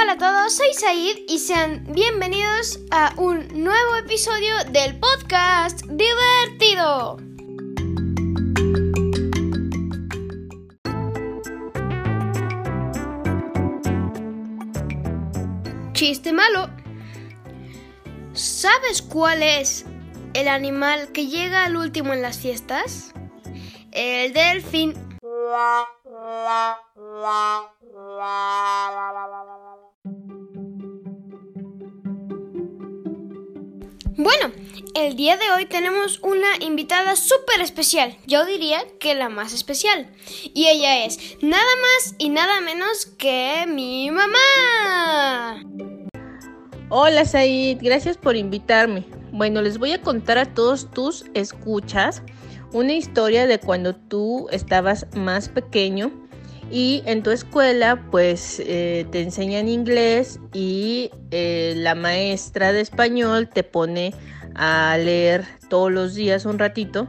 Hola a todos, soy Said y sean bienvenidos a un nuevo episodio del podcast divertido. Chiste malo. ¿Sabes cuál es el animal que llega al último en las fiestas? El delfín. Bueno, el día de hoy tenemos una invitada súper especial, yo diría que la más especial. Y ella es nada más y nada menos que mi mamá. Hola Said, gracias por invitarme. Bueno, les voy a contar a todos tus escuchas una historia de cuando tú estabas más pequeño y en tu escuela pues eh, te enseñan inglés y eh, la maestra de español te pone a leer todos los días un ratito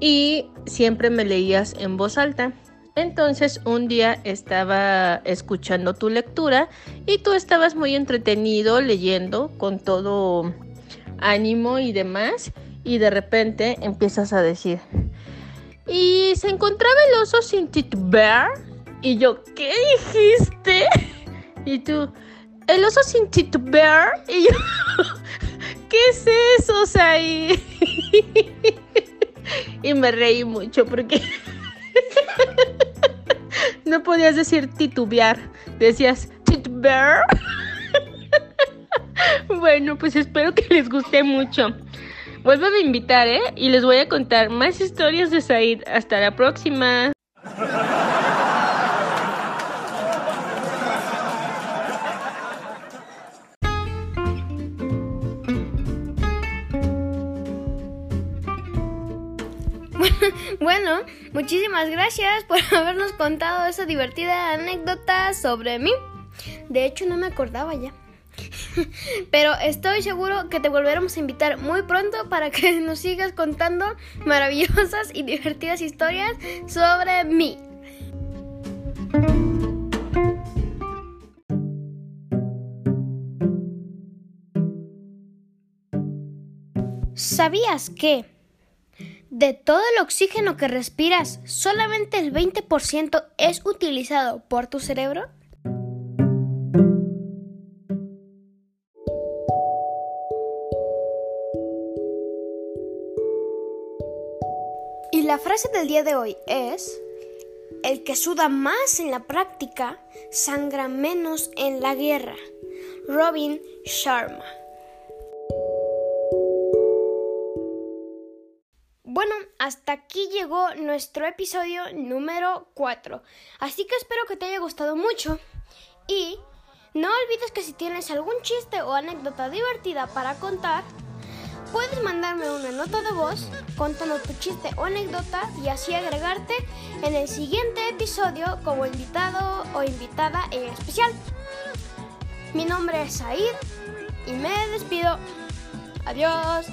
y siempre me leías en voz alta. Entonces un día estaba escuchando tu lectura y tú estabas muy entretenido leyendo con todo ánimo y demás y de repente empiezas a decir y se encontraba el oso sin titubear y yo, ¿qué dijiste? Y tú, el oso sin titubear. Y yo, ¿qué es eso, Sai? Y me reí mucho porque no podías decir titubear, decías titubear. Bueno, pues espero que les guste mucho. Vuelvo a invitar, ¿eh? Y les voy a contar más historias de Said. Hasta la próxima. Bueno, muchísimas gracias por habernos contado esa divertida anécdota sobre mí. De hecho, no me acordaba ya. Pero estoy seguro que te volveremos a invitar muy pronto para que nos sigas contando maravillosas y divertidas historias sobre mí. ¿Sabías que de todo el oxígeno que respiras, solamente el 20% es utilizado por tu cerebro? Y la frase del día de hoy es, el que suda más en la práctica, sangra menos en la guerra. Robin Sharma. Bueno, hasta aquí llegó nuestro episodio número 4. Así que espero que te haya gustado mucho. Y no olvides que si tienes algún chiste o anécdota divertida para contar, puedes mandarme una nota de voz contando tu chiste o anécdota y así agregarte en el siguiente episodio como invitado o invitada especial. Mi nombre es Said y me despido. Adiós.